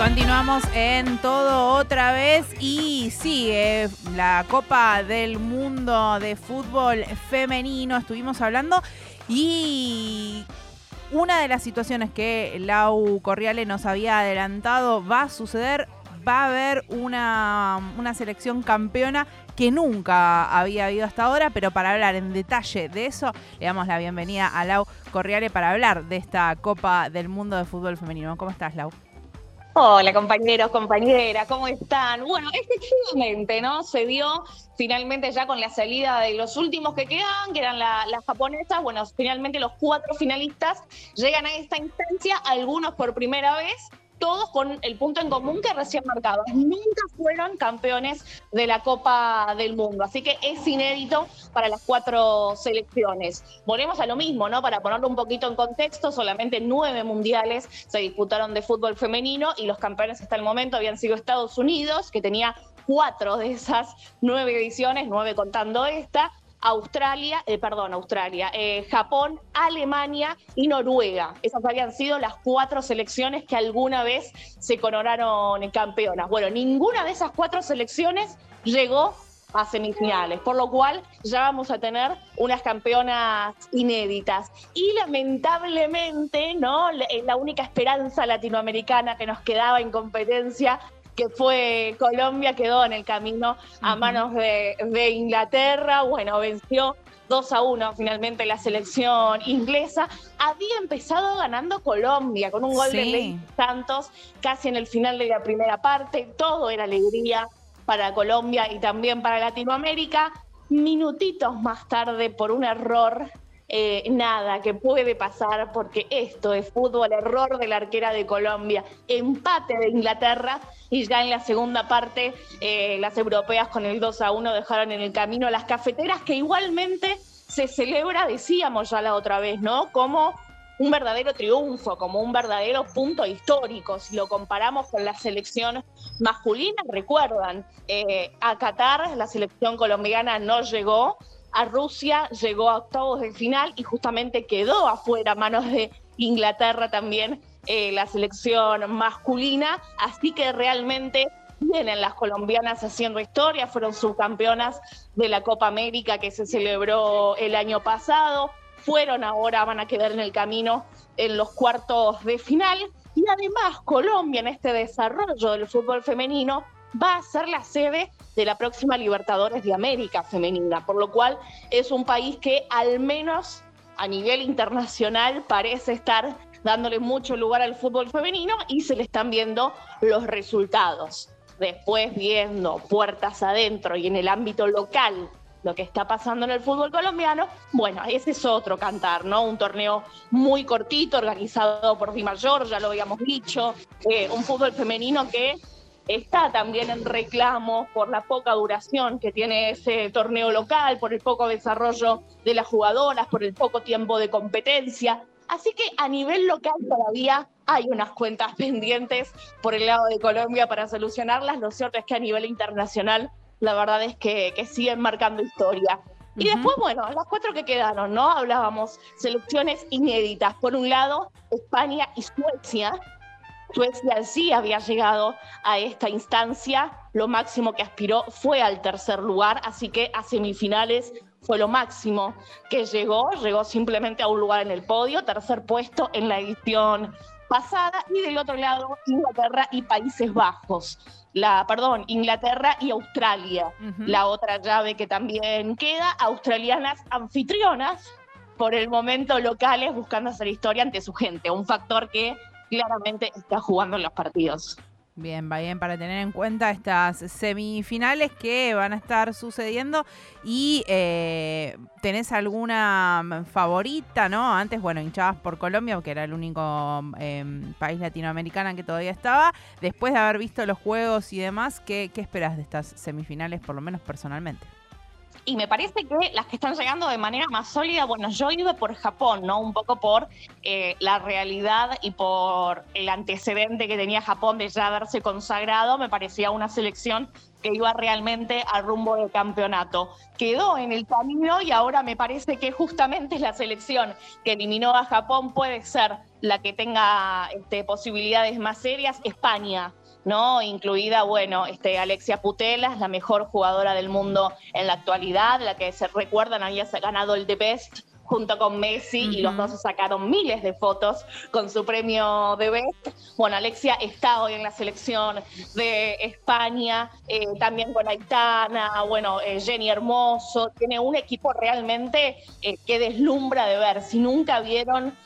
Continuamos en todo otra vez y sigue la Copa del Mundo de Fútbol Femenino. Estuvimos hablando y una de las situaciones que Lau Corriale nos había adelantado va a suceder. Va a haber una, una selección campeona que nunca había habido hasta ahora, pero para hablar en detalle de eso, le damos la bienvenida a Lau Corriale para hablar de esta Copa del Mundo de Fútbol Femenino. ¿Cómo estás, Lau? Hola compañeros, compañeras, ¿cómo están? Bueno, efectivamente, ¿no? Se dio finalmente ya con la salida de los últimos que quedan, que eran las japonesas, bueno, finalmente los cuatro finalistas llegan a esta instancia, algunos por primera vez, todos con el punto en común que recién marcado. Nunca fueron campeones de la Copa del Mundo, así que es inédito para las cuatro selecciones. Volvemos a lo mismo, ¿no? Para ponerlo un poquito en contexto, solamente nueve mundiales se disputaron de fútbol femenino y los campeones hasta el momento habían sido Estados Unidos, que tenía cuatro de esas nueve ediciones, nueve contando esta, Australia, eh, perdón, Australia, eh, Japón, Alemania y Noruega. Esas habían sido las cuatro selecciones que alguna vez se coronaron campeonas. Bueno, ninguna de esas cuatro selecciones llegó a semifinales, por lo cual ya vamos a tener unas campeonas inéditas. Y lamentablemente, ¿no? La única esperanza latinoamericana que nos quedaba en competencia que fue Colombia, quedó en el camino a manos de, Inglaterra, bueno, venció 2 a 1 finalmente la selección inglesa. Había empezado ganando Colombia con un gol de Ley Santos casi en el final de la primera parte. Todo era alegría para Colombia y también para Latinoamérica. Minutitos más tarde, por un error eh, nada que puede pasar porque esto es fútbol, error de la arquera de Colombia, empate de Inglaterra y ya en la segunda parte eh, las europeas con el 2 a 1 dejaron en el camino a las cafeteras que igualmente se celebra, decíamos ya la otra vez, ¿no? Como un verdadero triunfo, como un verdadero punto histórico. Si lo comparamos con la selección masculina, recuerdan, eh, a Qatar la selección colombiana no llegó, a Rusia, llegó a octavos de final y justamente quedó afuera a manos de Inglaterra también eh, la selección masculina, así que realmente vienen las colombianas haciendo historia, fueron subcampeonas de la Copa América que se celebró el año pasado, fueron ahora, van a quedar en el camino en los cuartos de final. Y además Colombia en este desarrollo del fútbol femenino va a ser la sede de la próxima Libertadores de América femenina, por lo cual es un país que al menos a nivel internacional parece estar dándole mucho lugar al fútbol femenino y se le están viendo los resultados. Después viendo puertas adentro y en el ámbito local lo que está pasando en el fútbol colombiano, bueno, ese es otro cantar, ¿no? Un torneo muy cortito, organizado por Di Mayor, ya lo habíamos dicho, eh, un fútbol femenino que está también en reclamo por la poca duración que tiene ese torneo local, por el poco desarrollo de las jugadoras, por el poco tiempo de competencia. Así que a nivel local todavía hay unas cuentas pendientes por el lado de Colombia para solucionarlas. Lo cierto es que a nivel internacional la verdad es que, siguen marcando historia. Y después, bueno, las cuatro que quedaron, ¿no? Hablábamos selecciones inéditas. Por un lado, España y Suecia, Suecia sí había llegado a esta instancia, lo máximo que aspiró fue al tercer lugar, así que a semifinales fue lo máximo que llegó, llegó simplemente a un lugar en el podio, tercer puesto en la edición pasada, y del otro lado Inglaterra y Países Bajos. La, perdón, Inglaterra y Australia, la otra llave que también queda, australianas anfitrionas, por el momento locales buscando hacer historia ante su gente, un factor que claramente está jugando en los partidos. Bien, va bien para tener en cuenta estas semifinales que van a estar sucediendo y eh, tenés alguna favorita, ¿no? Antes, bueno, hinchabas por Colombia, que era el único em, país latinoamericano que todavía estaba. Después de haber visto los juegos y demás, ¿qué, qué esperas de estas semifinales, por lo menos personalmente? Y me parece que las que están llegando de manera más sólida, bueno, yo iba por Japón, ¿no? Un poco por eh, la realidad y por el antecedente que tenía Japón de ya haberse consagrado, me parecía una selección que iba realmente al rumbo del campeonato. Quedó en el camino y ahora me parece que justamente la selección que eliminó a Japón puede ser la que tenga este, posibilidades más serias, España. ¿No? Incluida, bueno, este, Alexia Putelas, la mejor jugadora del mundo en la actualidad, la que se recuerdan había ganado el The Best junto con Messi y los dos sacaron miles de fotos con su premio de Best. Bueno, Alexia está hoy en la selección de España, eh, también con Aitana, bueno, eh, Jenny Hermoso, tiene un equipo realmente eh, que deslumbra de ver. Si nunca vieron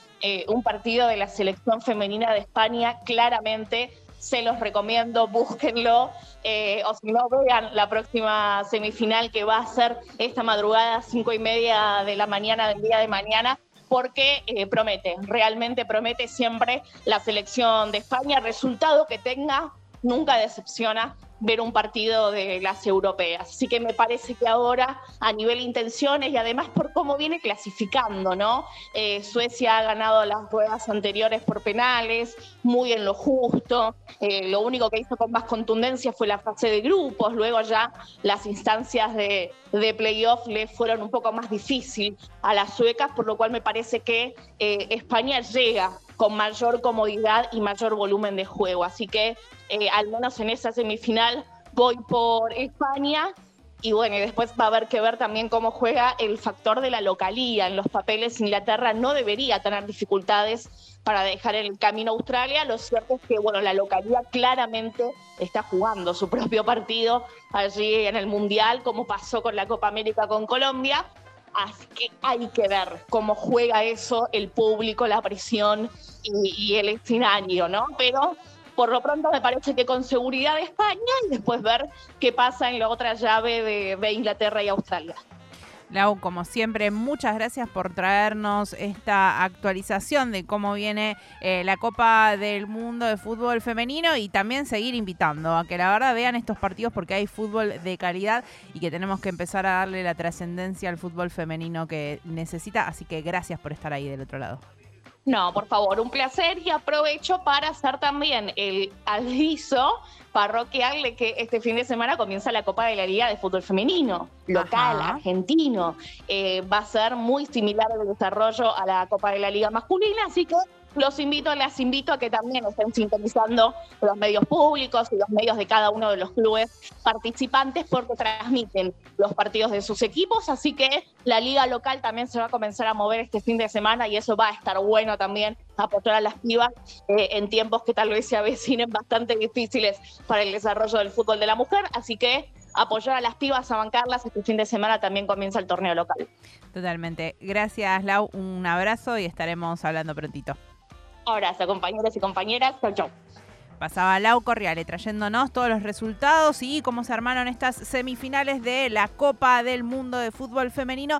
un partido de la selección femenina de España, claramente se los recomiendo, búsquenlo, eh, o si no, vean la próxima semifinal que va a ser esta madrugada, cinco y media de la mañana del día de mañana, porque eh, promete, realmente promete siempre la selección de España, resultado que tenga, nunca decepciona ver un partido de las europeas. Así que me parece que ahora, a nivel intenciones y además por cómo viene clasificando, ¿no? Eh, Suecia ha ganado las ruedas anteriores por penales, muy en lo justo. Eh, lo único que hizo con más contundencia fue la fase de grupos. Luego ya las instancias de, de playoff le fueron un poco más difícil a las suecas, por lo cual me parece que eh, España llega con mayor comodidad y mayor volumen de juego. Así que eh, al menos en esa semifinal voy por España. Y bueno, y después va a haber que ver también cómo juega el factor de la localía. En los papeles Inglaterra no debería tener dificultades para dejar el camino a Australia. Lo cierto es que bueno, la localía claramente está jugando su propio partido allí en el Mundial, como pasó con la Copa América con Colombia. Así que hay que ver cómo juega eso el público, la presión y, el escenario, ¿no? Pero por lo pronto me parece que con seguridad España y después ver qué pasa en la otra llave de Inglaterra y Australia. Lau, como siempre, muchas gracias por traernos esta actualización de cómo viene eh, la Copa del Mundo de Fútbol Femenino y también seguir invitando a que la verdad vean estos partidos porque hay fútbol de calidad y que tenemos que empezar a darle la trascendencia al fútbol femenino que necesita. Así que gracias por estar ahí del otro lado. No, por favor, un placer y aprovecho para hacer también el aviso parroquial que este fin de semana comienza la Copa de la Liga de Fútbol Femenino, local, argentino. Eh, va a ser muy similar el desarrollo a la Copa de la Liga masculina, así que los invito, las invito a que también estén sintonizando los medios públicos y los medios de cada uno de los clubes participantes porque transmiten los partidos de sus equipos, así que la liga local también se va a comenzar a mover este fin de semana y eso va a estar bueno también apoyar a las pibas eh, en tiempos que tal vez se avecinen bastante difíciles para el desarrollo del fútbol de la mujer, así que apoyar a las pibas, a bancarlas, este fin de semana también comienza el torneo local. Totalmente. Gracias, Lau. Un abrazo y estaremos hablando prontito. Abrazo, compañeros y compañeras. Chau, chau. Pasaba Lau Corriale trayéndonos todos los resultados y cómo se armaron estas semifinales de la Copa del Mundo de Fútbol Femenino.